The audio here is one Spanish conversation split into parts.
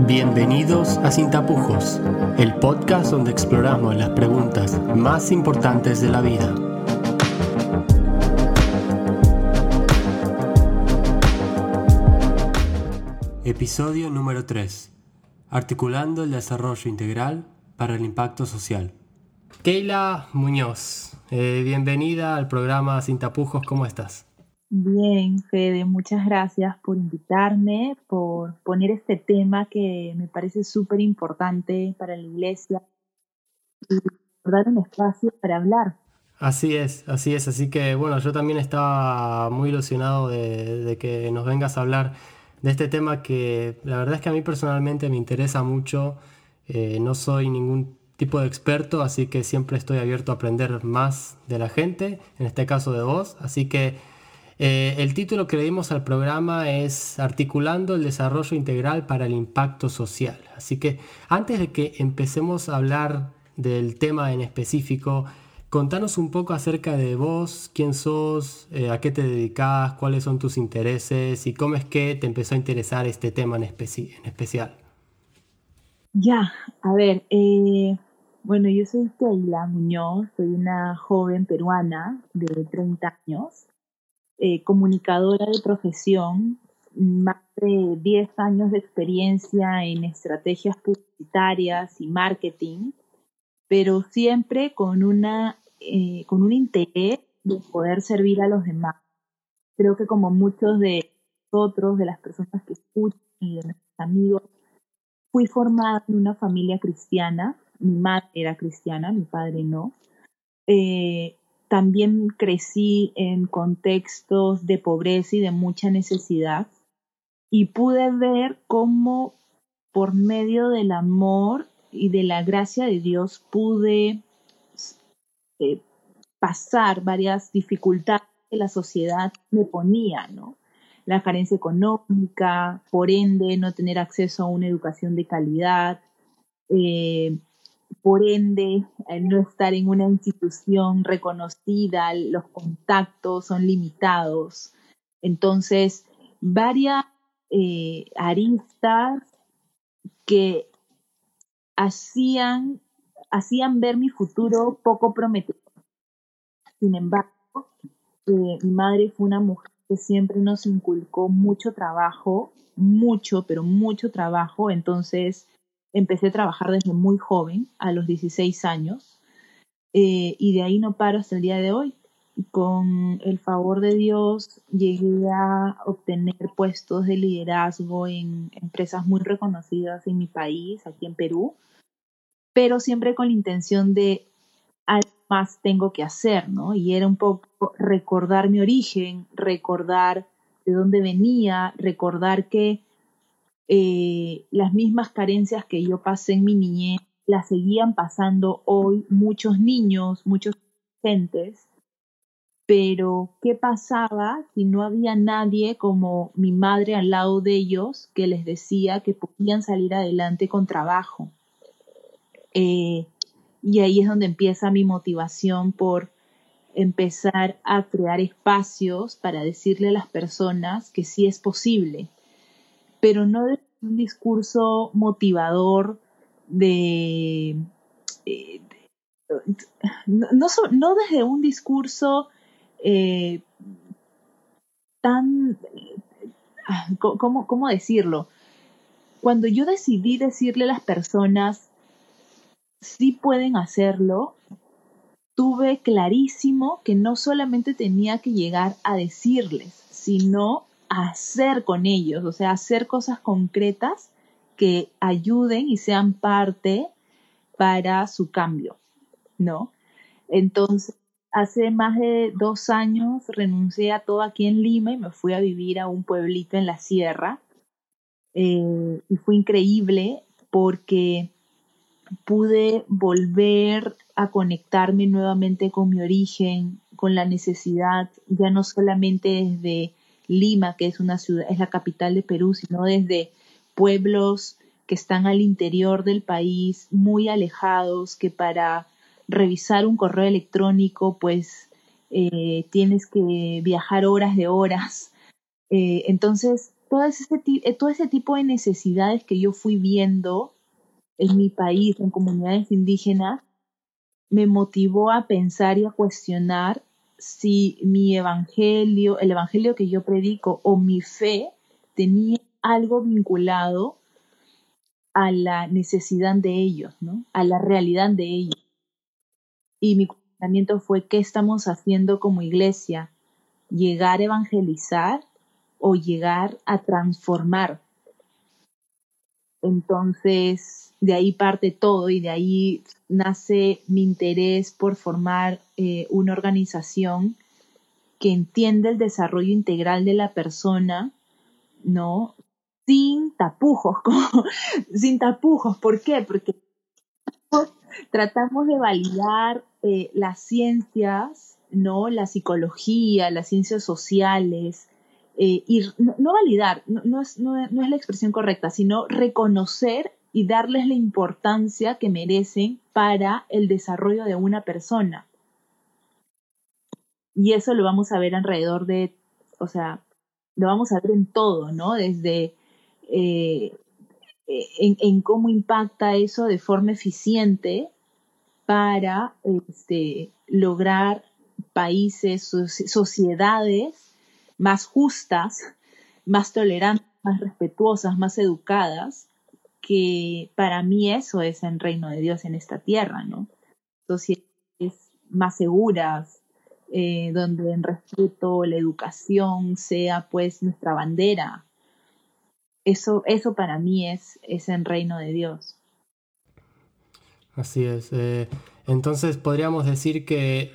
Bienvenidos a Sin Tapujos, el podcast donde exploramos las preguntas más importantes de la vida. Episodio número 3. Articulando el desarrollo integral para el impacto social. Keila Muñoz, eh, bienvenida al programa Sin Tapujos, ¿cómo estás? Bien, Fede, muchas gracias por invitarme, por poner este tema que me parece súper importante para la iglesia y dar un espacio para hablar. Así es, así es, así que bueno, yo también estaba muy ilusionado de, que nos vengas a hablar de este tema que la verdad es que a mí personalmente me interesa mucho, eh, no soy ningún tipo de experto, así que siempre estoy abierto a aprender más de la gente, en este caso de vos, así que eh, el título que le dimos al programa es Articulando el desarrollo integral para el impacto social. Así que antes de que empecemos a hablar del tema en específico, contanos un poco acerca de vos, quién sos, eh, a qué te dedicas, cuáles son tus intereses y cómo es que te empezó a interesar este tema en, especial. Ya, a ver, eh, bueno, yo soy Keila Muñoz, soy una joven peruana de 30 años eh, comunicadora de profesión, más de 10 años de experiencia en estrategias publicitarias y marketing, pero siempre con, una, eh, con un interés de poder servir a los demás. Creo que como muchos de nosotros, de las personas que escuchan y de nuestros amigos, fui formada en una familia cristiana. Mi madre era cristiana, mi padre no. Eh, también crecí en contextos de pobreza y de mucha necesidad y pude ver cómo por medio del amor y de la gracia de Dios pude eh, pasar varias dificultades que la sociedad me ponía, ¿no? La carencia económica, por ende, no tener acceso a una educación de calidad, eh, por ende, al no estar en una institución reconocida, los contactos son limitados. Entonces, varias eh, aristas que hacían, hacían ver mi futuro poco prometedor. Sin embargo, eh, mi madre fue una mujer que siempre nos inculcó mucho trabajo, mucho, pero mucho trabajo. Entonces, empecé a trabajar desde muy joven, a los 16 años, eh, y de ahí no paro hasta el día de hoy. Con el favor de Dios llegué a obtener puestos de liderazgo en empresas muy reconocidas en mi país, aquí en Perú, pero siempre con la intención de algo más tengo que hacer, ¿no? Y era un poco recordar mi origen, recordar de dónde venía, recordar que eh, las mismas carencias que yo pasé en mi niñez las seguían pasando hoy muchos niños, muchos adolescentes. Pero, ¿qué pasaba si no había nadie como mi madre al lado de ellos que les decía que podían salir adelante con trabajo? Eh, y ahí es donde empieza mi motivación por empezar a crear espacios para decirle a las personas que sí es posible, pero no de un discurso motivador de... Eh, no, desde un discurso eh, tan... Ah, ¿cómo, ¿Cómo decirlo? Cuando yo decidí decirle a las personas, sí pueden hacerlo, tuve clarísimo que no solamente tenía que llegar a decirles, sino hacer con ellos, o sea, hacer cosas concretas que ayuden y sean parte para su cambio, ¿no? Entonces, hace más de dos años renuncié a todo aquí en Lima y me fui a vivir a un pueblito en la sierra. Eh, y fue increíble porque pude volver a conectarme nuevamente con mi origen, con la necesidad, ya no solamente desde Lima, que es una ciudad, es la capital de Perú, sino desde pueblos que están al interior del país, muy alejados, que para revisar un correo electrónico, pues eh, tienes que viajar horas de horas. Eh, entonces, todo ese, eh, todo ese tipo de necesidades que yo fui viendo en mi país, en comunidades indígenas, me motivó a pensar y a cuestionar si mi evangelio, el evangelio que yo predico o mi fe tenía algo vinculado a la necesidad de ellos, ¿no? A la realidad de ellos. Y mi pensamiento fue, ¿qué estamos haciendo como iglesia? ¿Llegar a evangelizar o llegar a transformar? Entonces, de ahí parte todo y de ahí nace mi interés por formar eh, una organización que entiende el desarrollo integral de la persona, ¿no? Sin tapujos, sin tapujos. ¿Por qué? Porque tratamos de validar eh, las ciencias, ¿no? La psicología, las ciencias sociales, eh, y no, validar, no, es, no, es, la expresión correcta, sino reconocer y darles la importancia que merecen para el desarrollo de una persona. Y eso lo vamos a ver alrededor de, o sea, lo vamos a ver en todo, ¿no? Desde eh, en, cómo impacta eso de forma eficiente para este, lograr países, sociedades más justas, más tolerantes, más respetuosas, más educadas, que para mí eso es el reino de Dios en esta tierra, ¿no? Sociedades más seguras, eh, donde en respeto la educación sea pues nuestra bandera. Eso, eso para mí es, es el reino de Dios. Así es. Eh, entonces podríamos decir que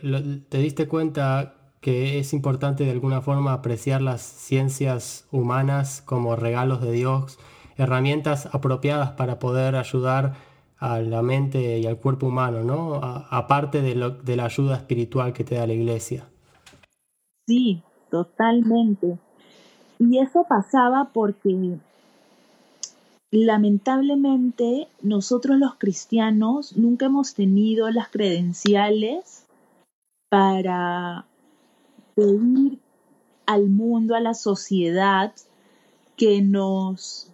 te diste cuenta que es importante de alguna forma apreciar las ciencias humanas como regalos de Dios herramientas apropiadas para poder ayudar a la mente y al cuerpo humano, ¿no? aparte de, de la ayuda espiritual que te da la iglesia. Sí, totalmente. Y eso pasaba porque lamentablemente nosotros los cristianos nunca hemos tenido las credenciales para pedir al mundo, a la sociedad, que nos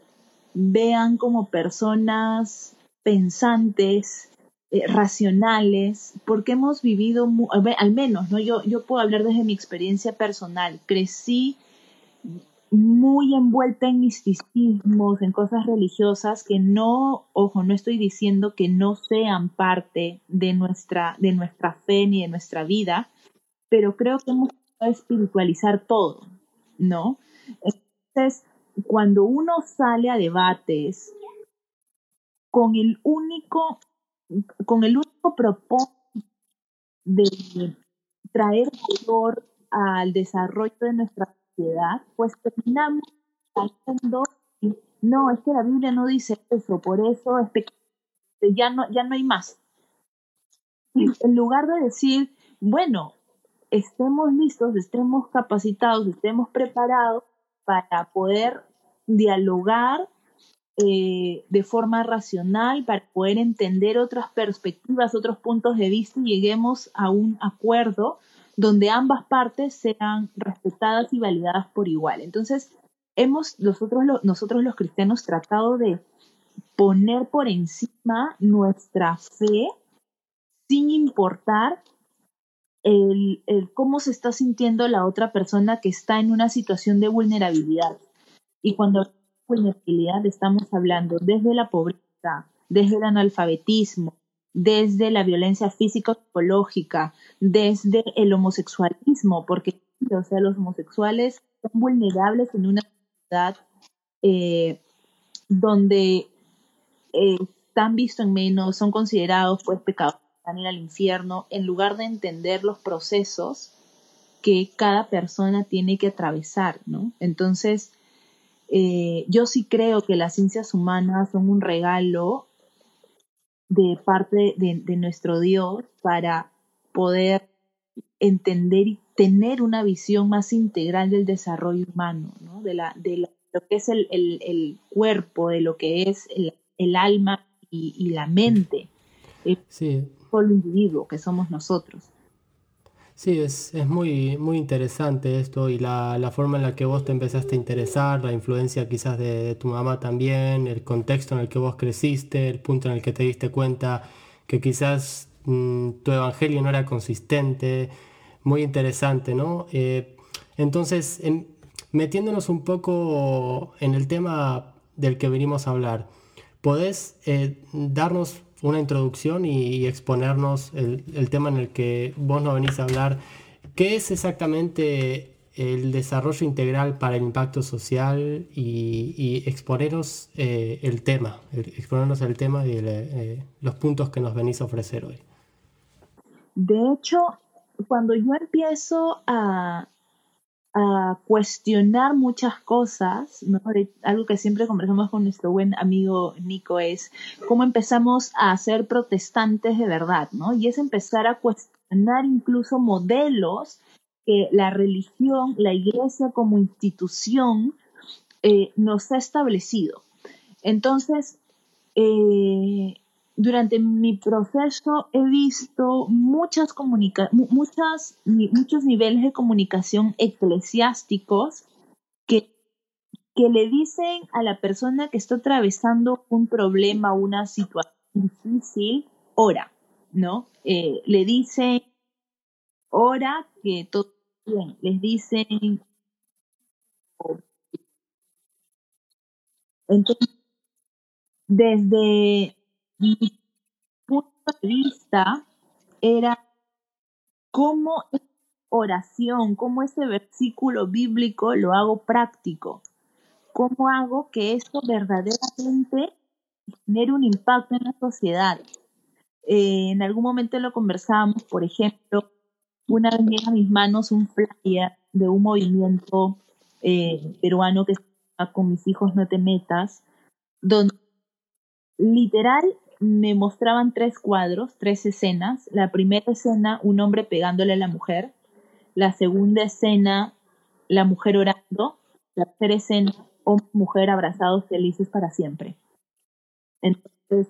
vean como personas pensantes, eh, racionales, porque hemos vivido, al menos, ¿no? Yo, yo puedo hablar desde mi experiencia personal, crecí muy envuelta en misticismos, en cosas religiosas que no, ojo, no estoy diciendo que no sean parte de nuestra, de nuestra fe ni de nuestra vida, pero creo que hemos espiritualizar todo, ¿no? Entonces, cuando uno sale a debates con el único, con el único propósito de traer valor al desarrollo de nuestra sociedad, pues terminamos haciendo, no, es que la Biblia no dice eso, por eso es ya no, ya no hay más. En lugar de decir, bueno, estemos listos, estemos capacitados, estemos preparados para poder dialogar eh, de forma racional, para poder entender otras perspectivas, otros puntos de vista y lleguemos a un acuerdo donde ambas partes sean respetadas y validadas por igual. Entonces, hemos nosotros, nosotros los cristianos tratado de poner por encima nuestra fe sin importar el, cómo se está sintiendo la otra persona que está en una situación de vulnerabilidad. Y cuando vulnerabilidad estamos hablando desde la pobreza, desde el analfabetismo, desde la violencia físico-psicológica, desde el homosexualismo, porque o sea, los homosexuales son vulnerables en una sociedad eh, donde eh, están vistos en menos, son considerados pues pecados ir al infierno, en lugar de entender los procesos que cada persona tiene que atravesar, ¿no? Entonces, eh, yo sí creo que las ciencias humanas son un regalo de parte de, nuestro Dios para poder entender y tener una visión más integral del desarrollo humano, ¿no? de, la, de lo que es el, cuerpo, de lo que es el, alma y, la mente. Sí, el individuo que somos nosotros. Sí, es, es muy, muy interesante esto y la, la forma en la que vos te empezaste a interesar, la influencia quizás de, tu mamá también, el contexto en el que vos creciste, el punto en el que te diste cuenta que quizás mm, tu evangelio no era consistente, muy interesante, ¿no? Eh, entonces, en- metiéndonos un poco en el tema del que venimos a hablar, ¿podés eh, darnos una introducción y, exponernos el, el tema en el que vos nos venís a hablar? ¿Qué es exactamente el desarrollo integral para el impacto social y, y exponernos eh, el tema, exponernos el tema y el, eh, los puntos que nos venís a ofrecer hoy? De hecho, cuando yo empiezo a, a cuestionar muchas cosas, ¿no? Algo que siempre conversamos con nuestro buen amigo Nico es cómo empezamos a ser protestantes de verdad, ¿no? Y es empezar a cuestionar incluso modelos que la religión, la iglesia como institución eh, nos ha establecido. Entonces, eh, durante mi proceso he visto muchas comunica mu- muchas, muchos niveles de comunicación eclesiásticos que, que le dicen a la persona que está atravesando un problema, una situación difícil, ora, ¿no? Eh, le dicen, ora que todo bien. Les dicen, entonces, desde mi punto de vista, era cómo oración, cómo ese versículo bíblico lo hago práctico, cómo hago que esto verdaderamente genere un impacto en la sociedad. Eh, en algún momento lo conversábamos, por ejemplo, una vez llega a mis manos un flyer de un movimiento eh, peruano que se llama Con mis hijos no te metas, donde literal me mostraban tres cuadros, tres escenas. La primera escena, un hombre pegándole a la mujer. La segunda escena, la mujer orando. La tercera escena, hombre y mujer abrazados felices para siempre. Entonces,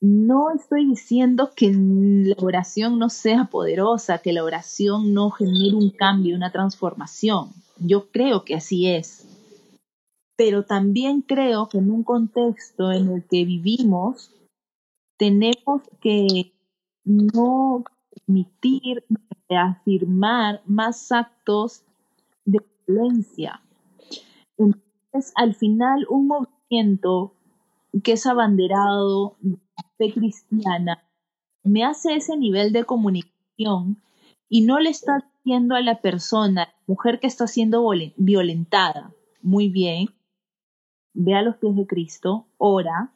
no estoy diciendo que la oración no sea poderosa, que la oración no genere un cambio, una transformación. Yo creo que así es. Pero también creo que en un contexto en el que vivimos, tenemos que no permitir afirmar más actos de violencia. Entonces, al final, un movimiento que es abanderado de la fe cristiana me hace ese nivel de comunicación y no le está diciendo a la persona, mujer que está siendo violentada, muy bien, ve a los pies de Cristo, ora,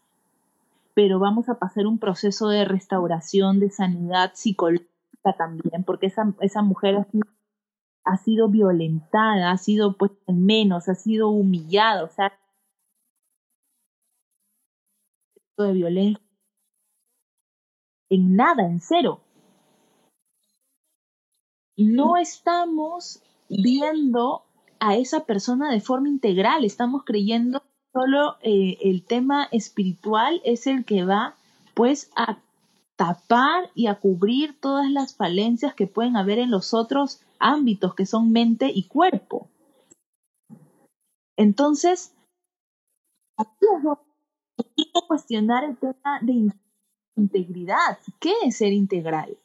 pero vamos a pasar un proceso de restauración, de sanidad psicológica también, porque esa, esa mujer ha sido, ha sido violentada, ha sido puesta en menos, ha sido humillada, o sea, de violencia en nada, en cero. No estamos viendo a esa persona de forma integral, estamos creyendo solo eh, el tema espiritual es el que va pues a tapar y a cubrir todas las falencias que pueden haber en los otros ámbitos que son mente y cuerpo. Entonces, aquí es cuestionar el tema de in- integridad. ¿Qué es ser integral?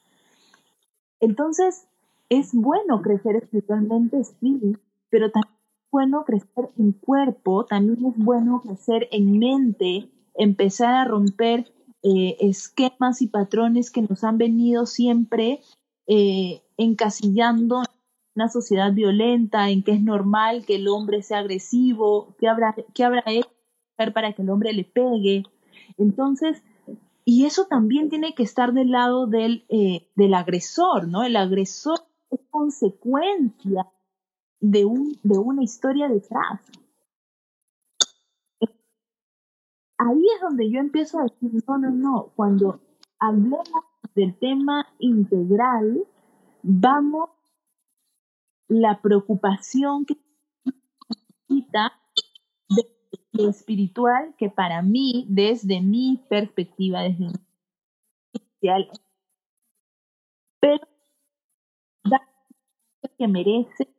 Entonces, es bueno crecer espiritualmente, sí, pero también bueno crecer en cuerpo, también es bueno crecer en mente, empezar a romper eh, esquemas y patrones que nos han venido siempre eh, encasillando en una sociedad violenta, en que es normal que el hombre sea agresivo, que habrá, que habrá hecho para que el hombre le pegue. Entonces, y eso también tiene que estar del lado del, eh, del agresor, ¿no? El agresor es consecuencia de, un, de una historia detrás. Ahí es donde yo empiezo a decir, no, no, no, cuando hablemos del tema integral, vamos, la preocupación que necesita lo espiritual, que para mí, desde mi perspectiva, desde mi pero que merece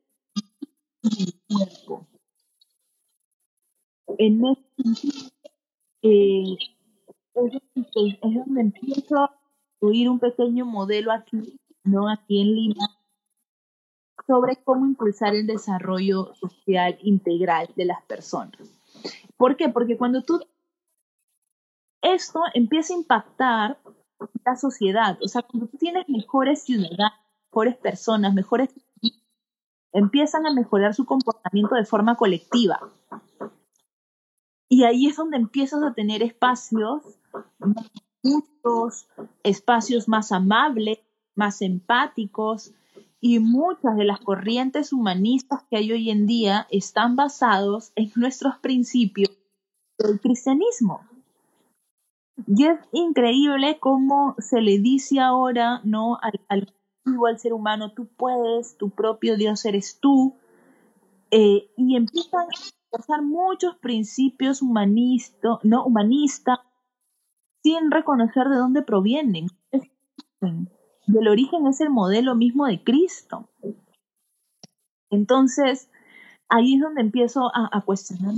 cuerpo. En este eh, es, donde empiezo a construir un pequeño modelo aquí, ¿no? Aquí en Lima, sobre cómo impulsar el desarrollo social integral de las personas. ¿Por qué? Porque cuando tú esto empieza a impactar la sociedad, o sea, cuando tú tienes mejores ciudadanos, mejores personas, mejores empiezan a mejorar su comportamiento de forma colectiva. Y ahí es donde empiezas a tener espacios justos, espacios más amables, más empáticos, y muchas de las corrientes humanistas que hay hoy en día están basados en nuestros principios del cristianismo. Y es increíble cómo se le dice ahora, ¿no? Al, al, al ser humano, tú puedes, tu propio Dios eres tú, eh, y empiezan a pasar muchos principios humanistas, ¿no? Humanistas, sin reconocer de dónde provienen. Del origen es el modelo mismo de Cristo. Entonces, ahí es donde empiezo a, a cuestionar,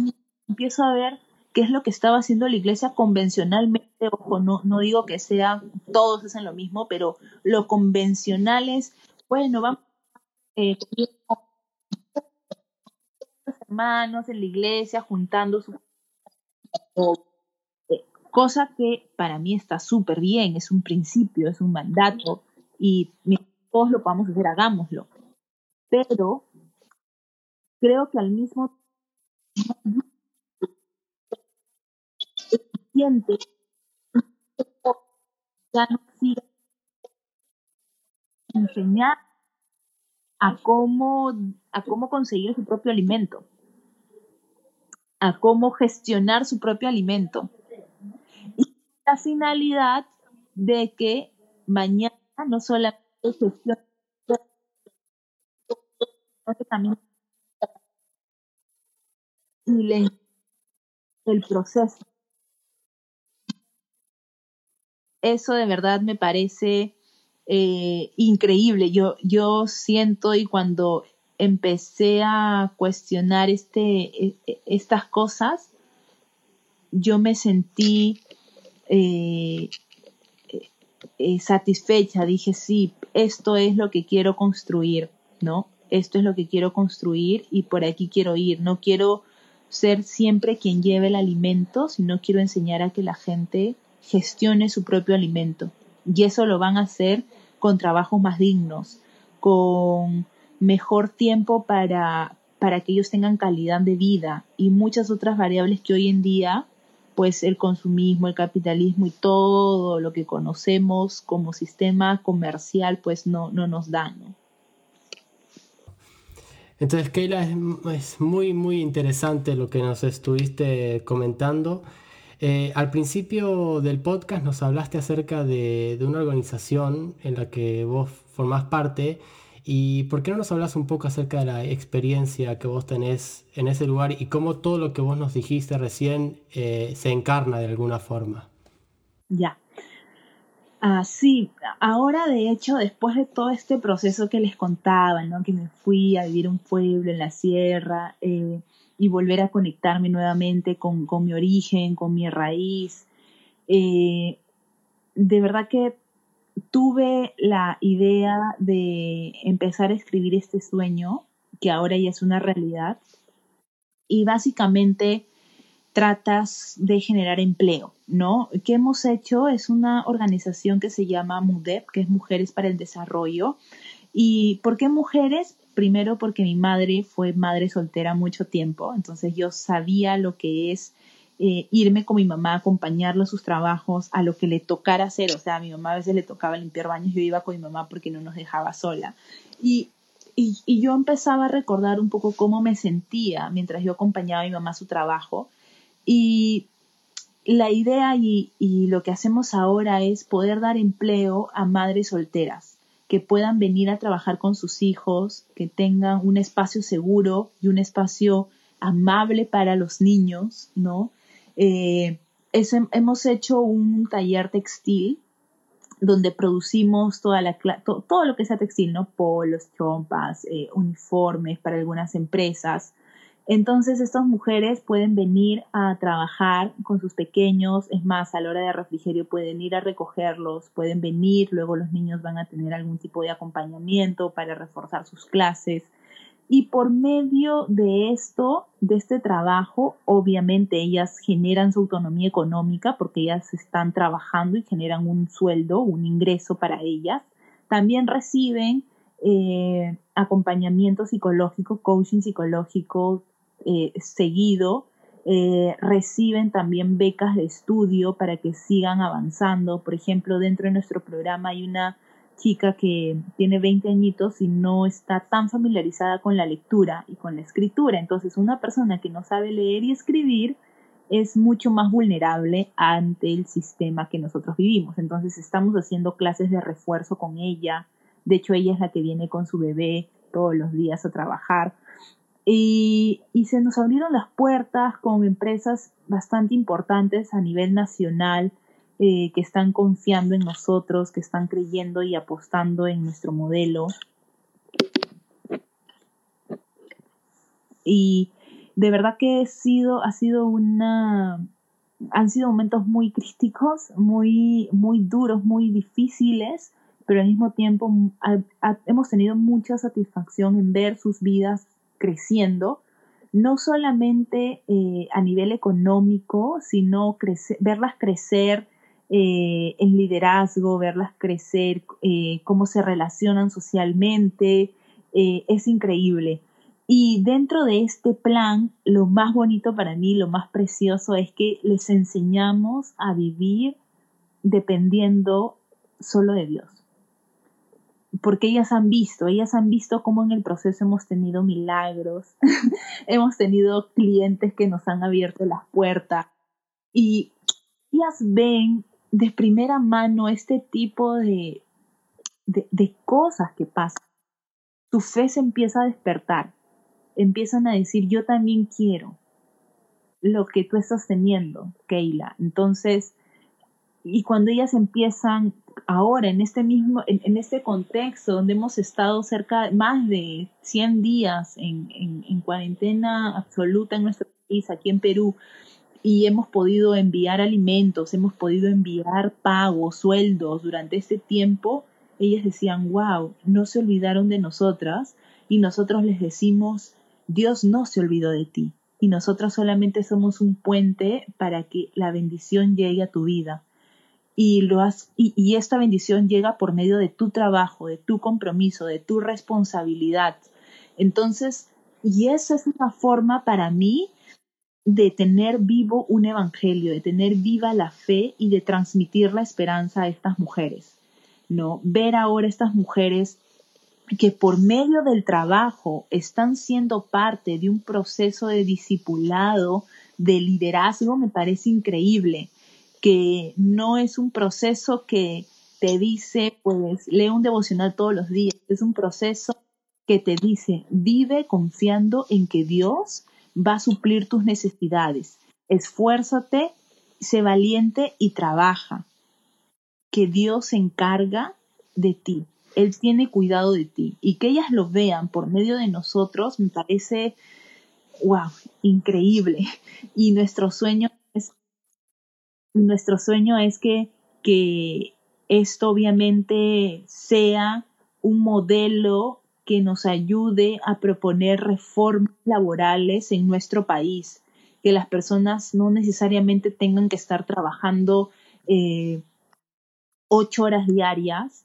empiezo a ver qué es lo que estaba haciendo la iglesia convencionalmente, ojo, no, no digo que sea, todos hacen lo mismo, pero lo convencional es, bueno, vamos eh, hermanos en la iglesia juntando su cosa que para mí está súper bien, es un principio, es un mandato y todos lo podamos hacer, hagámoslo. Pero creo que al mismo tiempo ya no sigue enseñar a cómo, a cómo conseguir su propio alimento, a cómo gestionar su propio alimento. Y la finalidad de que mañana no solamente gestione, y el proceso eso de verdad me parece eh, increíble. Yo, yo siento y cuando empecé a cuestionar este, e, e, estas cosas, yo me sentí eh, eh, satisfecha. Dije, sí, esto es lo que quiero construir, ¿no? Esto es lo que quiero construir y por aquí quiero ir. No quiero ser siempre quien lleve el alimento, sino quiero enseñar a que la gente gestione su propio alimento. Y eso lo van a hacer con trabajos más dignos, con mejor tiempo para, para que ellos tengan calidad de vida y muchas otras variables que hoy en día, pues el consumismo, el capitalismo y todo lo que conocemos como sistema comercial, pues no, no nos dan. Entonces, Keila, es, es muy, muy interesante lo que nos estuviste comentando. Eh, al principio del podcast nos hablaste acerca de, una organización en la que vos formás parte y ¿por qué no nos hablas un poco acerca de la experiencia que vos tenés en ese lugar y cómo todo lo que vos nos dijiste recién eh, se encarna de alguna forma? Ya. Ah, sí, ahora de hecho, después de todo este proceso que les contaba, ¿no? que me fui a vivir un pueblo en la sierra, eh, y volver a conectarme nuevamente con, mi origen, con mi raíz. Eh, de verdad que tuve la idea de empezar a escribir este sueño, que ahora ya es una realidad, y básicamente tratas de generar empleo, ¿no? ¿Qué hemos hecho? Es una organización que se llama MUDEP, que es Mujeres para el Desarrollo. ¿Y por qué mujeres? Primero porque mi madre fue madre soltera mucho tiempo, entonces yo sabía lo que es eh, irme con mi mamá, acompañarla a sus trabajos, a lo que le tocara hacer. O sea, a mi mamá a veces le tocaba limpiar baños, yo iba con mi mamá porque no nos dejaba sola. Y, y, yo empezaba a recordar un poco cómo me sentía mientras yo acompañaba a mi mamá a su trabajo. Y la idea y, y lo que hacemos ahora es poder dar empleo a madres solteras que puedan venir a trabajar con sus hijos, que tengan un espacio seguro y un espacio amable para los niños, ¿no? Eh, hemos hecho un taller textil donde producimos toda la, todo lo que sea textil, ¿no? Polos, trompas, eh, uniformes para algunas empresas. Entonces estas mujeres pueden venir a trabajar con sus pequeños, es más, a la hora de refrigerio pueden ir a recogerlos, pueden venir, luego los niños van a tener algún tipo de acompañamiento para reforzar sus clases. Y por medio de esto, de este trabajo, obviamente ellas generan su autonomía económica porque ellas están trabajando y generan un sueldo, un ingreso para ellas. También reciben eh, acompañamiento psicológico, coaching psicológico eh, seguido. Eh, reciben también becas de estudio para que sigan avanzando. Por ejemplo, dentro de nuestro programa hay una chica que tiene 20 añitos y no está tan familiarizada con la lectura y con la escritura. Entonces, una persona que no sabe leer y escribir es mucho más vulnerable ante el sistema que nosotros vivimos. Entonces, estamos haciendo clases de refuerzo con ella. De hecho, ella es la que viene con su bebé todos los días a trabajar. Y, se nos abrieron las puertas con empresas bastante importantes a nivel nacional eh, que están confiando en nosotros, que están creyendo y apostando en nuestro modelo. Y de verdad que ha sido, ha sido una, han sido momentos muy críticos, muy, muy duros, muy difíciles, pero al mismo tiempo hemos tenido mucha satisfacción en ver sus vidas creciendo, no solamente eh, a nivel económico, sino verlas crecer eh, en liderazgo, verlas crecer, eh, cómo se relacionan socialmente, es increíble. Y dentro de este plan, lo más bonito para mí, lo más precioso es que les enseñamos a vivir dependiendo solo de Dios. Porque ellas han visto, ellas han visto cómo en el proceso hemos tenido milagros, hemos tenido clientes que nos han abierto las puertas y ellas ven de primera mano este tipo de, de, cosas que pasan, tu fe se empieza a despertar. Empiezan a decir, yo también quiero lo que tú estás teniendo, Keila. Entonces, y cuando ellas empiezan ahora en este mismo, en, este contexto donde hemos estado cerca más de 100 días en, en, cuarentena absoluta en nuestro país, aquí en Perú, y hemos podido enviar alimentos, hemos podido enviar pagos, sueldos durante este tiempo, ellas decían, wow, no se olvidaron de nosotras y nosotros les decimos, Dios no se olvidó de ti y nosotras solamente somos un puente para que la bendición llegue a tu vida. Y, lo has, y, esta bendición llega por medio de tu trabajo, de tu compromiso, de tu responsabilidad. Entonces, y esa es una forma para mí de tener vivo un evangelio, de tener viva la fe y de transmitir la esperanza a estas mujeres. ¿no? Ver ahora estas mujeres que por medio del trabajo están siendo parte de un proceso de discipulado, de liderazgo, me parece increíble, que no es un proceso que te dice, pues, lee un devocional todos los días, es un proceso que te dice, vive confiando en que Dios va a suplir tus necesidades. Esfuérzate, sé valiente y trabaja. Que Dios se encarga de ti. Él tiene cuidado de ti. Y que ellas lo vean por medio de nosotros me parece, wow, increíble. Y nuestro sueño nuestro sueño es que, que esto obviamente sea un modelo que nos ayude a proponer reformas laborales en nuestro país, que las personas no necesariamente tengan que estar trabajando eh, ocho horas diarias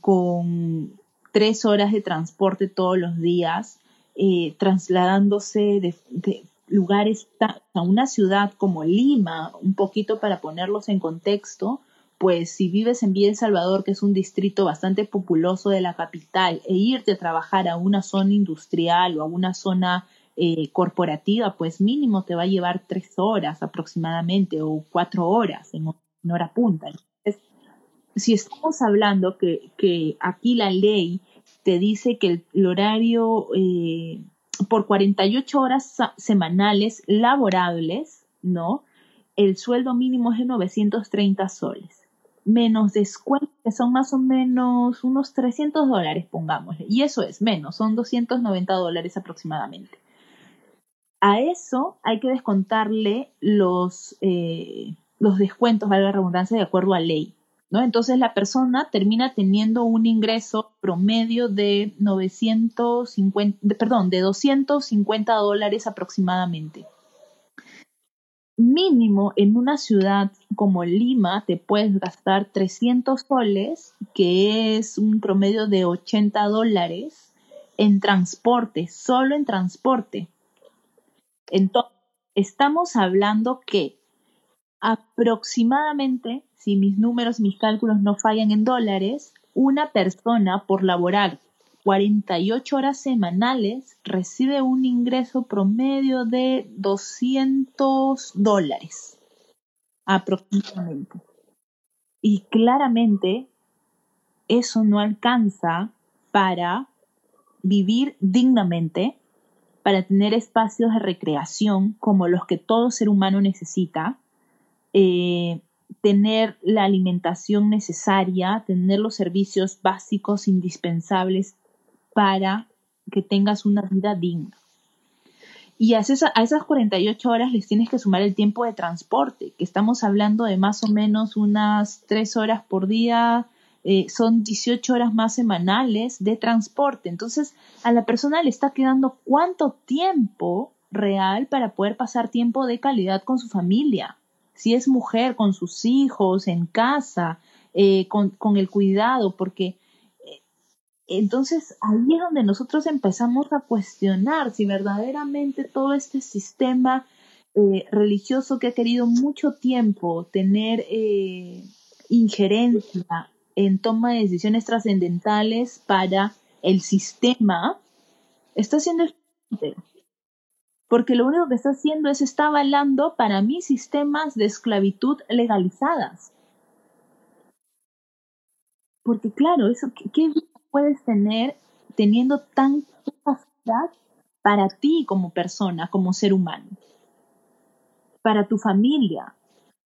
con tres horas de transporte todos los días, eh, trasladándose de, de lugares a una ciudad como Lima, un poquito para ponerlos en contexto, pues si vives en Villa El Salvador, que es un distrito bastante populoso de la capital, e irte a trabajar a una zona industrial o a una zona eh, corporativa, pues mínimo te va a llevar tres horas aproximadamente o cuatro horas en, hora punta. Entonces, si estamos hablando que, que, aquí la ley te dice que el, horario eh, por 48 horas semanales laborables, ¿no? El sueldo mínimo es de 930 soles menos descuentos, que son más o menos unos 300 dólares, pongámosle. Y eso es menos, son 290 dólares aproximadamente. A eso hay que descontarle los, eh, los descuentos, valga la redundancia, de acuerdo a ley. ¿No? Entonces la persona termina teniendo un ingreso promedio de 950, perdón, de 250 dólares aproximadamente. Mínimo en una ciudad como Lima te puedes gastar 300 soles, que es un promedio de 80 dólares, en transporte, solo en transporte. Entonces, estamos hablando que aproximadamente, si mis números, mis cálculos no fallan en dólares, una persona por laborar 48 horas semanales recibe un ingreso promedio de 200 dólares aproximadamente. Y claramente eso no alcanza para vivir dignamente, para tener espacios de recreación como los que todo ser humano necesita, eh, tener la alimentación necesaria, tener los servicios básicos indispensables para que tengas una vida digna. Y a esas, a esas 48 horas les tienes que sumar el tiempo de transporte, que estamos hablando de más o menos unas 3 horas por día, eh, son 18 horas más semanales de transporte. Entonces, a la persona le está quedando cuánto tiempo real para poder pasar tiempo de calidad con su familia si es mujer, con sus hijos, en casa, eh, con, el cuidado, porque eh, entonces ahí es donde nosotros empezamos a cuestionar si verdaderamente todo este sistema eh, religioso que ha querido mucho tiempo tener injerencia en toma de decisiones trascendentales para el sistema, está siendo porque lo único que está haciendo es está avalando para mí sistemas de esclavitud legalizadas. Porque claro, eso ¿qué, vida puedes tener teniendo tanta capacidad para ti como persona, como ser humano? Para tu familia,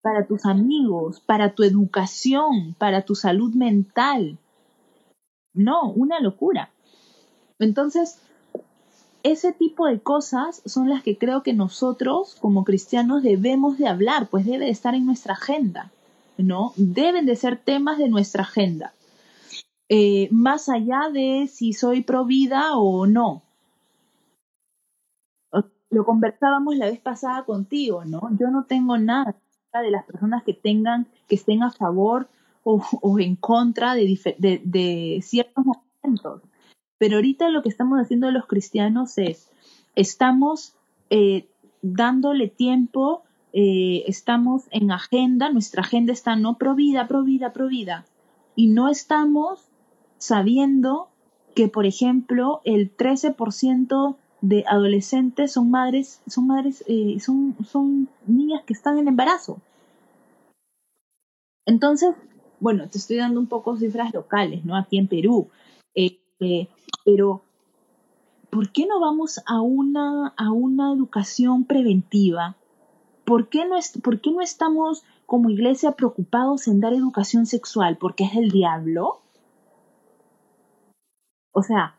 para tus amigos, para tu educación, para tu salud mental. No, una locura. Entonces, ese tipo de cosas son las que creo que nosotros como cristianos debemos de hablar, pues debe de estar en nuestra agenda, ¿no? Deben de ser temas de nuestra agenda. Eh, más allá de si soy pro vida o no. Lo conversábamos la vez pasada contigo, ¿no? Yo no tengo nada de las personas que tengan, que estén a favor o, en contra de, de, ciertos momentos. Pero ahorita lo que estamos haciendo los cristianos es, estamos eh, dándole tiempo, eh, estamos en agenda, nuestra agenda está no pro vida, pro vida, pro vida, y no estamos sabiendo que, por ejemplo, el 13% de adolescentes son madres, son madres, eh, son, son niñas que están en embarazo. Entonces, bueno, te estoy dando un poco cifras locales, ¿no? Aquí en Perú. Pero, ¿por qué no vamos a una, a una educación preventiva? ¿Por qué, no ¿Por qué no estamos como iglesia preocupados en dar educación sexual? ¿Porque es el diablo? O sea,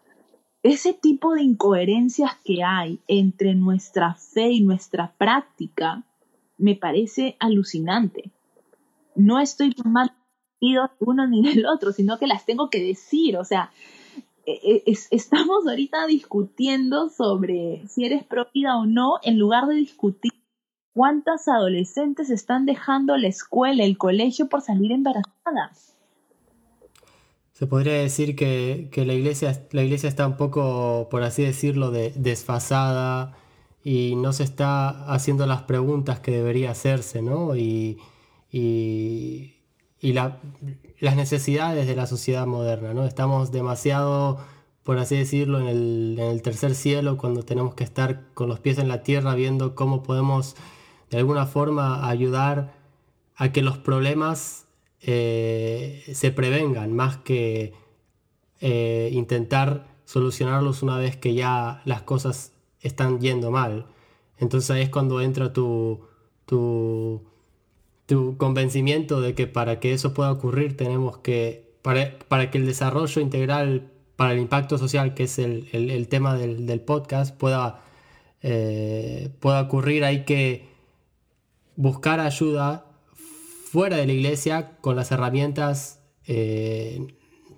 ese tipo de incoherencias que hay entre nuestra fe y nuestra práctica me parece alucinante. No estoy tomando uno ni del otro, sino que las tengo que decir. O sea, e, e, estamos ahorita discutiendo sobre si eres pro o no, en lugar de discutir cuántas adolescentes están dejando la escuela, el colegio por salir embarazadas. Se podría decir que, la, iglesia, la iglesia está un poco, por así decirlo, de, desfasada y no se está haciendo las preguntas que debería hacerse, ¿no? Y, y la, las necesidades de la sociedad moderna, ¿no? Estamos demasiado, por así decirlo, en el, tercer cielo cuando tenemos que estar con los pies en la tierra viendo cómo podemos de alguna forma ayudar a que los problemas eh, se prevengan más que eh, intentar solucionarlos una vez que ya las cosas están yendo mal. Entonces ahí es cuando entra tu, tu tu convencimiento de que para que eso pueda ocurrir tenemos que, para, que el desarrollo integral para el impacto social, que es el, tema del, podcast, pueda, eh, pueda ocurrir, hay que buscar ayuda fuera de la iglesia con las herramientas, eh,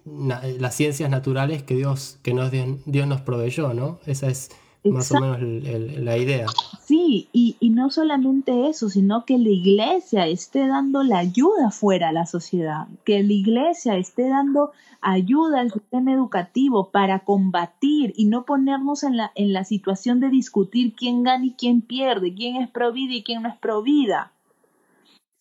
las ciencias naturales que Dios, que nos, Dios nos proveyó, ¿no? Esa es más o menos la idea. Sí, y, y, no solamente eso, sino que la iglesia esté dando la ayuda fuera a la sociedad, que la iglesia esté dando ayuda al sistema educativo para combatir y no ponernos en la, en la situación de discutir quién gana y quién pierde, quién es pro vida y quién no es pro vida,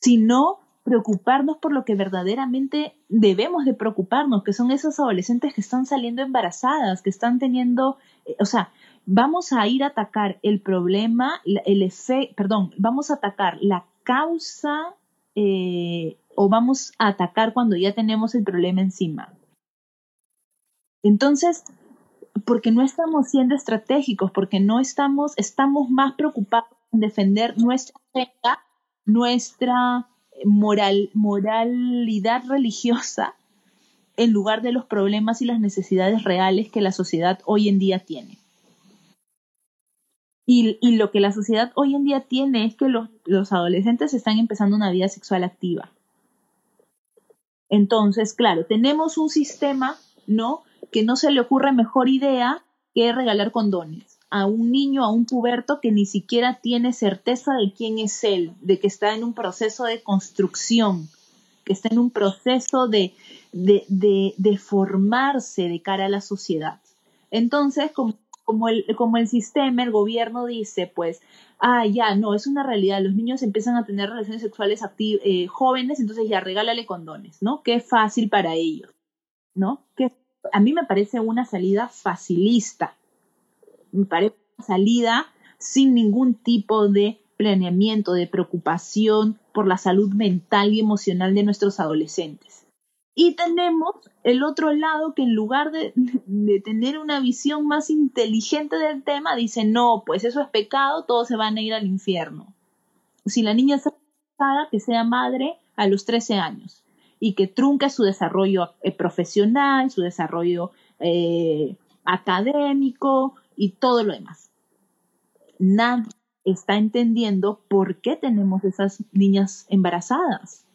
sino preocuparnos por lo que verdaderamente debemos de preocuparnos, que son esos adolescentes que están saliendo embarazadas, que están teniendo, eh, o sea, vamos a ir a atacar el problema, el efecto, perdón, vamos a atacar la causa eh, o vamos a atacar cuando ya tenemos el problema encima. Entonces, porque no estamos siendo estratégicos, porque no estamos, estamos más preocupados en defender nuestra nuestra moral, moralidad religiosa, en lugar de los problemas y las necesidades reales que la sociedad hoy en día tiene. Y, lo que la sociedad hoy en día tiene es que los, los adolescentes están empezando una vida sexual activa. Entonces, claro, tenemos un sistema, ¿no? Que no se le ocurre mejor idea que regalar condones a un niño, a un puberto que ni siquiera tiene certeza de quién es él, de que está en un proceso de construcción, que está en un proceso de, de, de, formarse de cara a la sociedad. Entonces, como, como, el, como el sistema, el gobierno dice, pues, ah, ya, no, es una realidad, los niños empiezan a tener relaciones sexuales eh, jóvenes, entonces ya regálale condones, ¿no? Qué fácil para ellos, ¿no? Que a mí me parece una salida facilista, me parece una salida sin ningún tipo de planeamiento, de preocupación por la salud mental y emocional de nuestros adolescentes. Y tenemos el otro lado que en lugar de, tener una visión más inteligente del tema, dice, no, pues eso es pecado, todos se van a ir al infierno. Si la niña está casada, que sea madre a los 13 años y que trunque su desarrollo eh, profesional, su desarrollo eh, académico, y todo lo demás. Nadie está entendiendo por qué tenemos esas niñas embarazadas.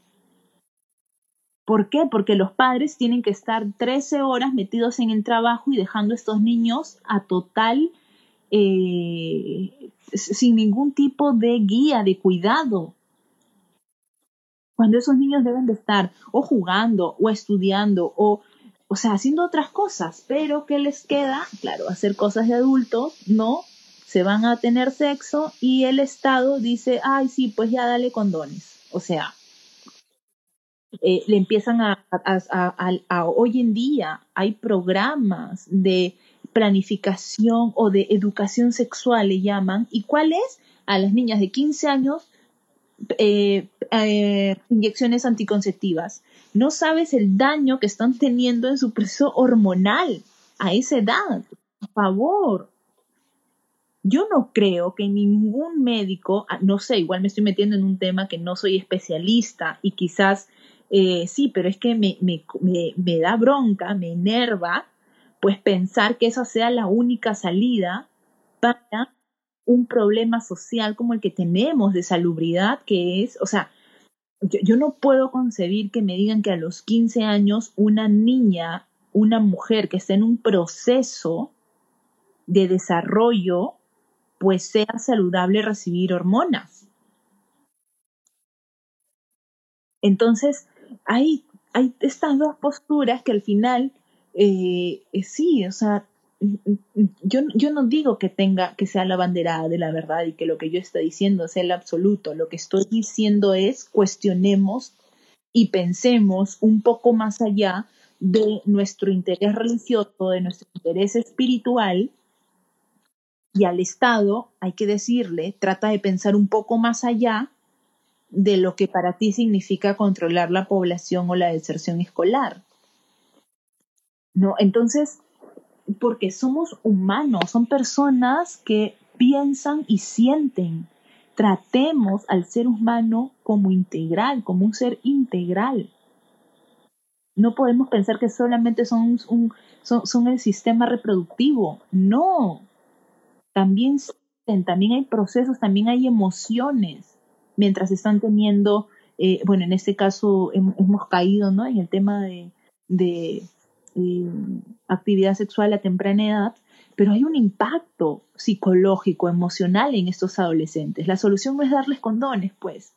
¿Por qué? Porque los padres tienen que estar 13 horas metidos en el trabajo y dejando a estos niños a total, eh, sin ningún tipo de guía, de cuidado. Cuando esos niños deben de estar o jugando o estudiando o o sea, haciendo otras cosas, pero ¿qué les queda? Claro, hacer cosas de adultos, no, se van a tener sexo y el Estado dice, ay, sí, pues ya dale condones. O sea, eh, le empiezan a, a, hoy en día hay programas de planificación o de educación sexual, le llaman, ¿y cuál es? A las niñas de 15 años, eh, eh, inyecciones anticonceptivas no sabes el daño que están teniendo en su proceso hormonal a esa edad. Por favor. Yo no creo que ningún médico, ah, no sé, igual me estoy metiendo en un tema que no soy especialista y quizás eh, sí, pero es que me, me, me da bronca, me enerva, pues pensar que esa sea la única salida para un problema social como el que tenemos de salubridad, que es, o sea, yo, no puedo concebir que me digan que a los 15 años una niña, una mujer que está en un proceso de desarrollo, pues sea saludable recibir hormonas. Entonces, hay, hay estas dos posturas que al final, eh, eh, sí, o sea, yo, yo no digo que tenga que sea la bandera de la verdad y que lo que yo estoy diciendo sea el absoluto. Lo que estoy diciendo es cuestionemos y pensemos un poco más allá de nuestro interés religioso, de nuestro interés espiritual. Y al Estado hay que decirle, trata de pensar un poco más allá de lo que para ti significa controlar la población o la deserción escolar. ¿No? Entonces, porque somos humanos, son personas que piensan y sienten. tratemos al ser humano como integral, como un ser integral. No podemos pensar que solamente son, un, son, son el sistema reproductivo. No. También, también hay procesos, también hay emociones mientras están teniendo, eh, bueno, en este caso hemos, caído ¿no? en el tema de, de eh, actividad sexual a temprana edad, pero hay un impacto psicológico, emocional en estos adolescentes. La solución no es darles condones, pues.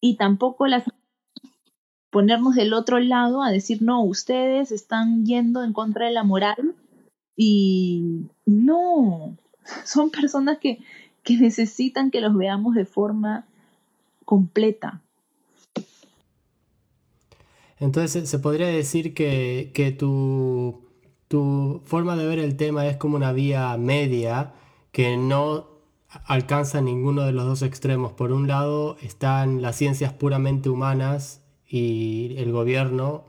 Y tampoco las ponernos del otro lado a decir, no, ustedes están yendo en contra de la moral y no, son personas que, que necesitan que los veamos de forma completa. Entonces se podría decir que, que tu tu forma de ver el tema es como una vía media que no alcanza ninguno de los dos extremos. Por un lado están las ciencias puramente humanas y el gobierno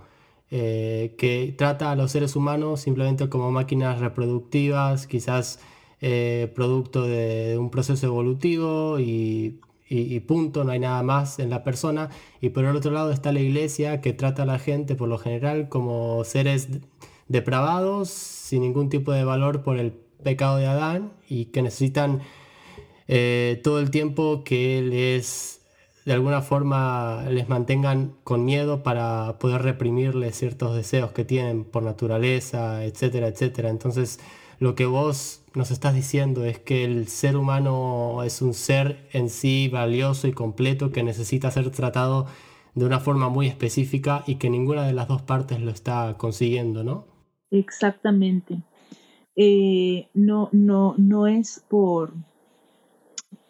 eh, que trata a los seres humanos simplemente como máquinas reproductivas, quizás eh, producto de un proceso evolutivo y, punto, no hay nada más en la persona. Y por el otro lado está la iglesia que trata a la gente por lo general como seres depravados, sin ningún tipo de valor por el pecado de Adán y que necesitan eh, todo el tiempo que les, de alguna forma, les mantengan con miedo para poder reprimirles ciertos deseos que tienen por naturaleza, etcétera, etcétera. Entonces, lo que vos nos estás diciendo es que el ser humano es un ser en sí valioso y completo que necesita ser tratado de una forma muy específica y que ninguna de las dos partes lo está consiguiendo, ¿no? Exactamente. Eh, no, no, no es por,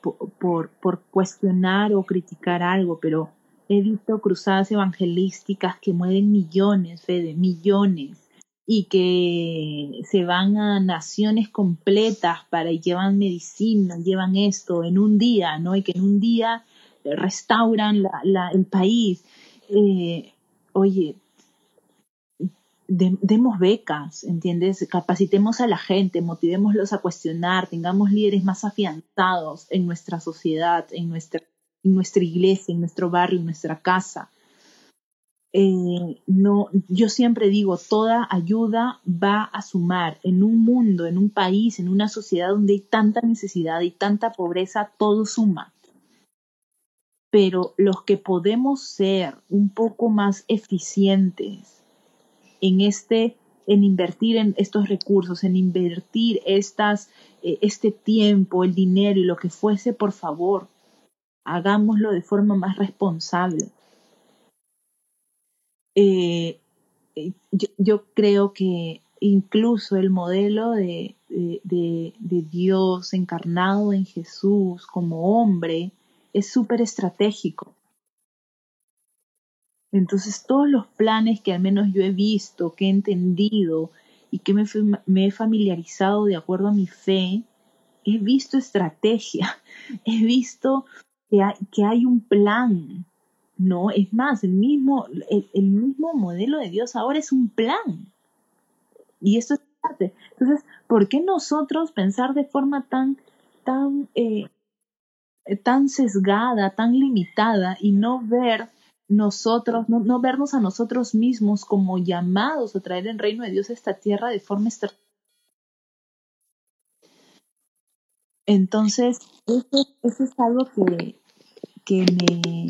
por, por, cuestionar o criticar algo, pero he visto cruzadas evangelísticas que mueven millones, de millones, y que se van a naciones completas para y llevan medicina, llevan esto en un día, ¿no? Y que en un día restauran la, el país. Eh, oye, demos becas, ¿entiendes? Capacitemos a la gente, motivémoslos a cuestionar, tengamos líderes más afianzados en nuestra sociedad, en nuestra, en nuestra iglesia, en nuestro barrio, en nuestra casa. Eh, no, yo siempre digo, toda ayuda va a sumar en un mundo, en un país, en una sociedad donde hay tanta necesidad y tanta pobreza, todo suma. Pero los que podemos ser un poco más eficientes en este en invertir en estos recursos, en invertir estas, eh, este tiempo, el dinero y lo que fuese, por favor, hagámoslo de forma más responsable. Eh, eh, yo, creo que incluso el modelo de, de Dios encarnado en Jesús como hombre es súper estratégico. Entonces todos los planes que al menos yo he visto, que he entendido y que me, he familiarizado de acuerdo a mi fe, he visto estrategia, he visto que hay, que hay un plan, ¿no? Es más, el mismo, el, mismo modelo de Dios ahora es un plan. Y esto es parte. Entonces, ¿por qué nosotros pensar de forma tan, tan, eh, tan sesgada, tan limitada y no ver nosotros, no, vernos a nosotros mismos como llamados a traer el reino de Dios a esta tierra de forma externa. Entonces, eso, es algo que, que me,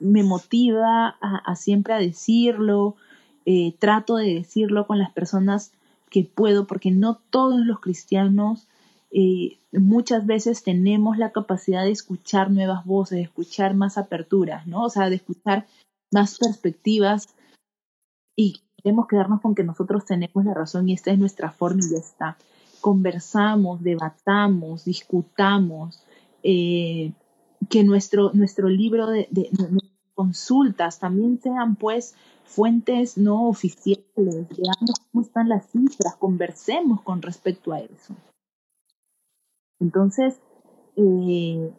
me motiva a, siempre a decirlo, eh, trato de decirlo con las personas que puedo, porque no todos los cristianos eh, muchas veces tenemos la capacidad de escuchar nuevas voces, de escuchar más aperturas, ¿no? O sea, de escuchar más perspectivas y queremos quedarnos con que nosotros tenemos la razón y esta es nuestra forma y ya está. Conversamos, debatamos, discutamos, eh, que nuestro, nuestro libro de, de, consultas también sean pues fuentes no oficiales, veamos cómo están las cifras, conversemos con respecto a eso. Entonces, eh,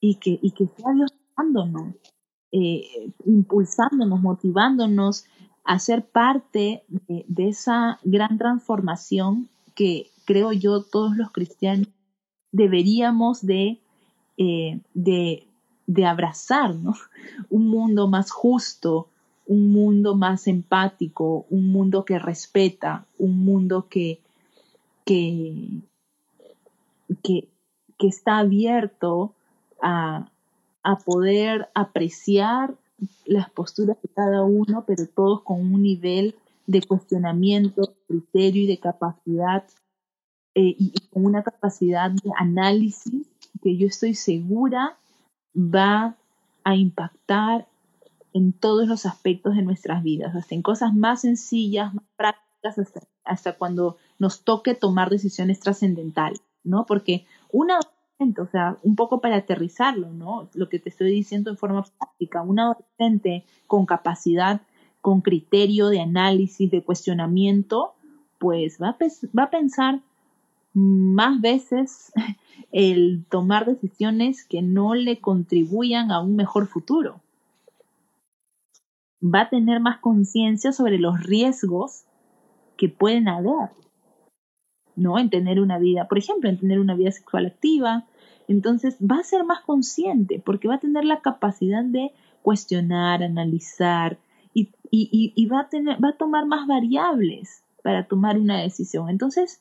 y, que, y que sea Dios dándonos, eh, impulsándonos, motivándonos a ser parte de, esa gran transformación que, creo yo todos los cristianos deberíamos de, eh, de, de abrazar, ¿no? Un mundo más justo, un mundo más empático, un mundo que respeta, un mundo que, que, que, está abierto a, a poder apreciar las posturas de cada uno, pero todos con un nivel de cuestionamiento, criterio y de capacidad, eh, y, con una capacidad de análisis que yo estoy segura va a impactar en todos los aspectos de nuestras vidas, hasta en cosas más sencillas, más prácticas, hasta, hasta cuando nos toque tomar decisiones trascendentales, ¿no? Porque una adolescente, o sea, un poco para aterrizarlo, ¿no? Lo que te estoy diciendo en forma práctica, un adolescente con capacidad, con criterio de análisis, de cuestionamiento, pues va va a pensar más veces el tomar decisiones que no le contribuyan a un mejor futuro va a tener más conciencia sobre los riesgos que pueden haber, ¿no? En tener una vida, por ejemplo, en tener una vida sexual activa. Entonces va a ser más consciente porque va a tener la capacidad de cuestionar, analizar y, y, va, a tener, va a tomar más variables para tomar una decisión. Entonces,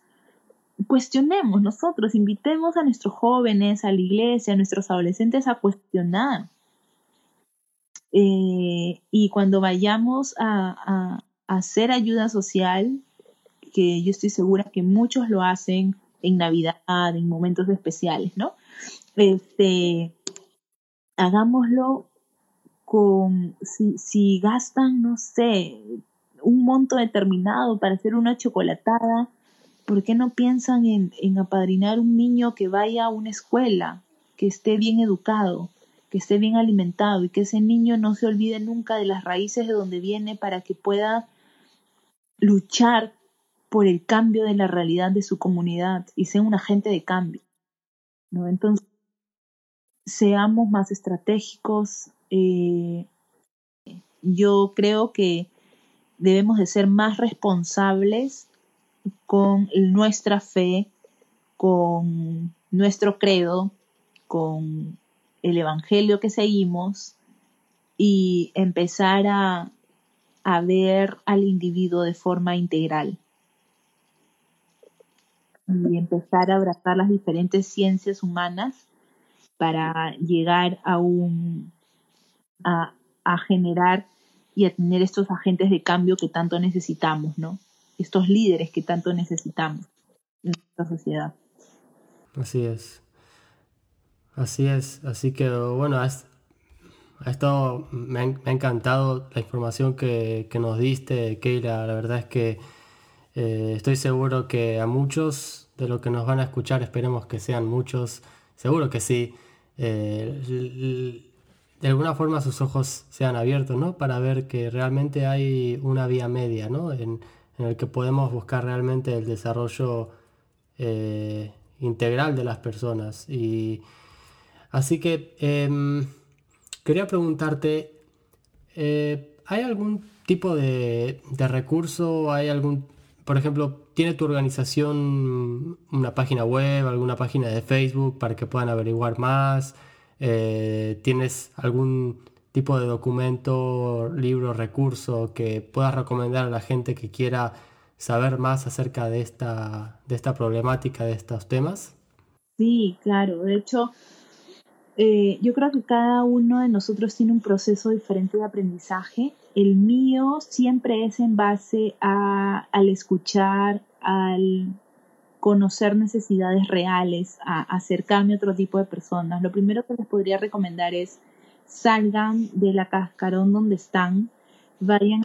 cuestionemos nosotros, invitemos a nuestros jóvenes, a la iglesia, a nuestros adolescentes a cuestionar eh, y cuando vayamos a, hacer ayuda social, que yo estoy segura que muchos lo hacen en Navidad, en momentos especiales, ¿no? Este, hagámoslo con, si, si gastan, no sé, un monto determinado para hacer una chocolatada, ¿por qué no piensan en, en apadrinar un niño que vaya a una escuela, que esté bien educado? que esté bien alimentado y que ese niño no se olvide nunca de las raíces de donde viene para que pueda luchar por el cambio de la realidad de su comunidad y sea un agente de cambio. ¿no? Entonces, seamos más estratégicos. Eh, yo creo que debemos de ser más responsables con nuestra fe, con nuestro credo, con el Evangelio que seguimos y empezar a, ver al individuo de forma integral y empezar a abrazar las diferentes ciencias humanas para llegar a un a, a, generar y a tener estos agentes de cambio que tanto necesitamos, ¿no? Estos líderes que tanto necesitamos en nuestra sociedad. Así es. Así es, así que bueno, ha, estado, me ha, encantado la información que, nos diste, Keila. La verdad es que eh, estoy seguro que a muchos de los que nos van a escuchar, esperemos que sean muchos, seguro que sí, eh, de alguna forma sus ojos sean abiertos, ¿no? Para ver que realmente hay una vía media, ¿no? En, en el que podemos buscar realmente el desarrollo eh, integral de las personas y Así que em, quería preguntarte, eh, ¿hay algún tipo de, recurso? ¿Hay algún, por ejemplo, ¿tiene tu organización una página web, alguna página de Facebook para que puedan averiguar más? Eh, ¿Tienes algún tipo de documento, libro, recurso que puedas recomendar a la gente que quiera saber más acerca de esta, de esta problemática, de estos temas? Sí, claro. De hecho, eh, yo creo que cada uno de nosotros tiene un proceso diferente de aprendizaje. El mío siempre es en base a, al escuchar, al conocer necesidades reales, a acercarme a otro tipo de personas. Lo primero que les podría recomendar es salgan de la cascarón donde están, vayan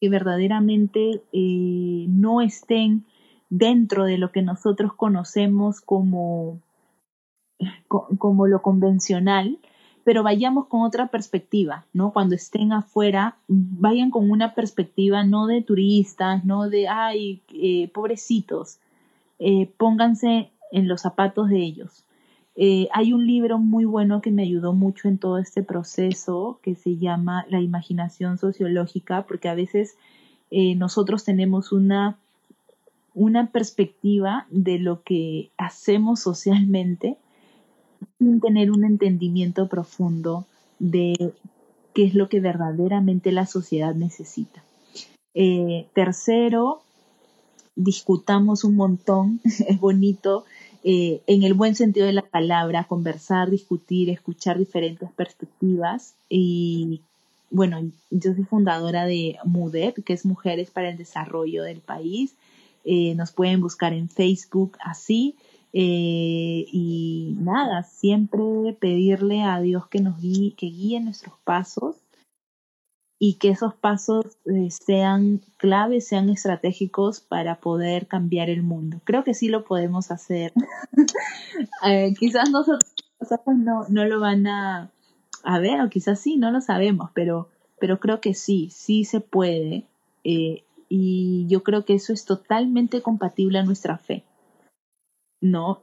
que verdaderamente eh, no estén dentro de lo que nosotros conocemos como como lo convencional, pero vayamos con otra perspectiva, ¿no? Cuando estén afuera, vayan con una perspectiva no de turistas, no de, ay, eh, pobrecitos, eh, pónganse en los zapatos de ellos. Eh, hay un libro muy bueno que me ayudó mucho en todo este proceso que se llama La imaginación sociológica, porque a veces nosotros tenemos una una perspectiva de lo que hacemos socialmente sin tener un entendimiento profundo de qué es lo que verdaderamente la sociedad necesita. Eh, tercero, discutamos un montón, es bonito eh, en el buen sentido de la palabra, conversar, discutir, escuchar diferentes perspectivas. Y bueno, yo soy fundadora de MUDEP, que es Mujeres para el Desarrollo del País. Eh, nos pueden buscar en Facebook así. Eh, y nada, siempre pedirle a Dios que nos guíe, que guíe nuestros pasos y que esos pasos eh, sean claves, sean estratégicos para poder cambiar el mundo. Creo que sí lo podemos hacer. Eh, quizás nosotros, no, no, lo van a, a, ver, o quizás sí, no lo sabemos, pero, pero creo que sí, sí se puede. Eh, y yo creo que eso es totalmente compatible a nuestra fe. ¿No?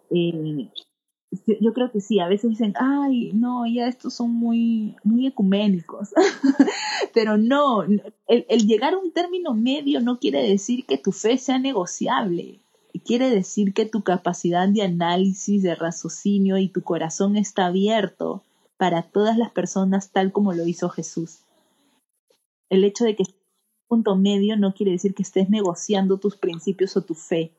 Yo creo que sí, a veces dicen, ay, no, ya estos son muy, muy ecuménicos. Pero no, el, llegar a un término medio no quiere decir que tu fe sea negociable. Quiere decir que tu capacidad de análisis, de raciocinio y tu corazón está abierto para todas las personas tal como lo hizo Jesús. El hecho de que estés un punto medio no quiere decir que estés negociando tus principios o tu fe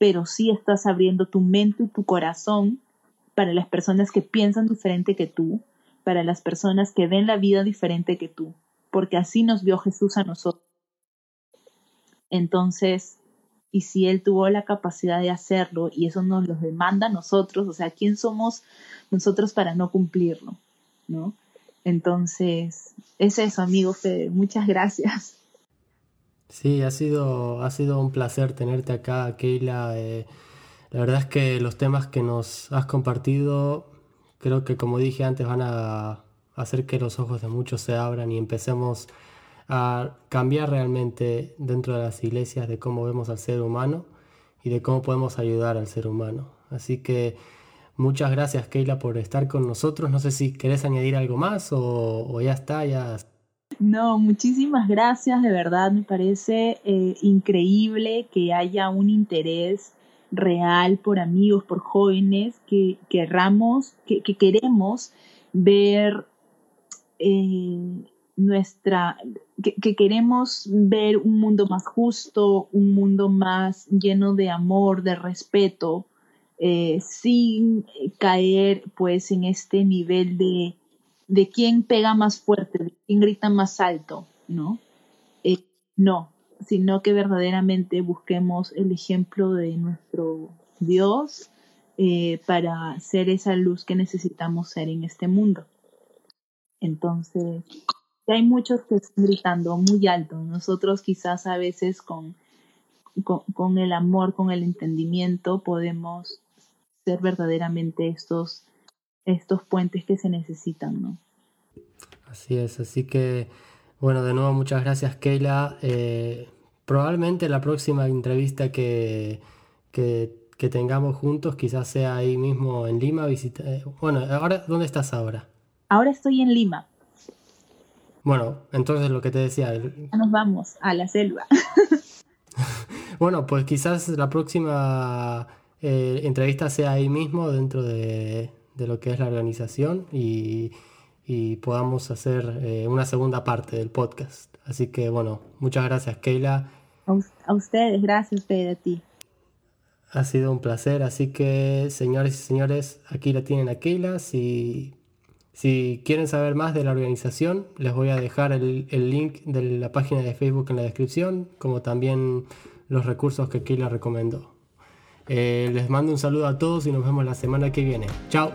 pero sí estás abriendo tu mente y tu corazón para las personas que piensan diferente que tú, para las personas que ven la vida diferente que tú, porque así nos vio Jesús a nosotros. Entonces, y si Él tuvo la capacidad de hacerlo y eso nos lo demanda a nosotros, o sea, ¿quién somos nosotros para no cumplirlo? ¿No? Entonces, es eso, amigo Muchas gracias. Sí, ha sido, ha sido un placer tenerte acá, Keila. Eh, la verdad es que los temas que nos has compartido, creo que como dije antes, van a hacer que los ojos de muchos se abran y empecemos a cambiar realmente dentro de las iglesias de cómo vemos al ser humano y de cómo podemos ayudar al ser humano. Así que muchas gracias Keila por estar con nosotros. No sé si querés añadir algo más o, o ya está, ya no, muchísimas gracias, de verdad me parece eh, increíble que haya un interés real por amigos, por jóvenes que querramos, que, queremos ver eh, nuestra, que, queremos ver un mundo más justo, un mundo más lleno de amor, de respeto, eh, sin caer pues en este nivel de de quién pega más fuerte, de quién grita más alto, ¿no? Eh, no, sino que verdaderamente busquemos el ejemplo de nuestro Dios eh, para ser esa luz que necesitamos ser en este mundo. Entonces, hay muchos que están gritando muy alto. Nosotros quizás a veces con, con el amor, con el entendimiento, podemos ser verdaderamente estos estos puentes que se necesitan, ¿no? Así es, así que bueno, de nuevo muchas gracias Keila. Eh, probablemente la próxima entrevista que, que, tengamos juntos quizás sea ahí mismo en Lima. Visita, eh, bueno, ahora, ¿dónde estás ahora? Ahora estoy en Lima. Bueno, entonces lo que te decía... Nos vamos a la selva. bueno, pues quizás la próxima eh, entrevista sea ahí mismo dentro de, de lo que es la organización y, podamos hacer eh, una segunda parte del podcast. Así que bueno, muchas gracias Keila. A, ustedes, gracias Pedro, a ti. Ha sido un placer, así que señores y señores, aquí la tienen a Keila. Si, si quieren saber más de la organización, les voy a dejar el, link de la página de Facebook en la descripción, como también los recursos que Keila recomendó. Eh, les mando un saludo a todos y nos vemos la semana que viene. Chao.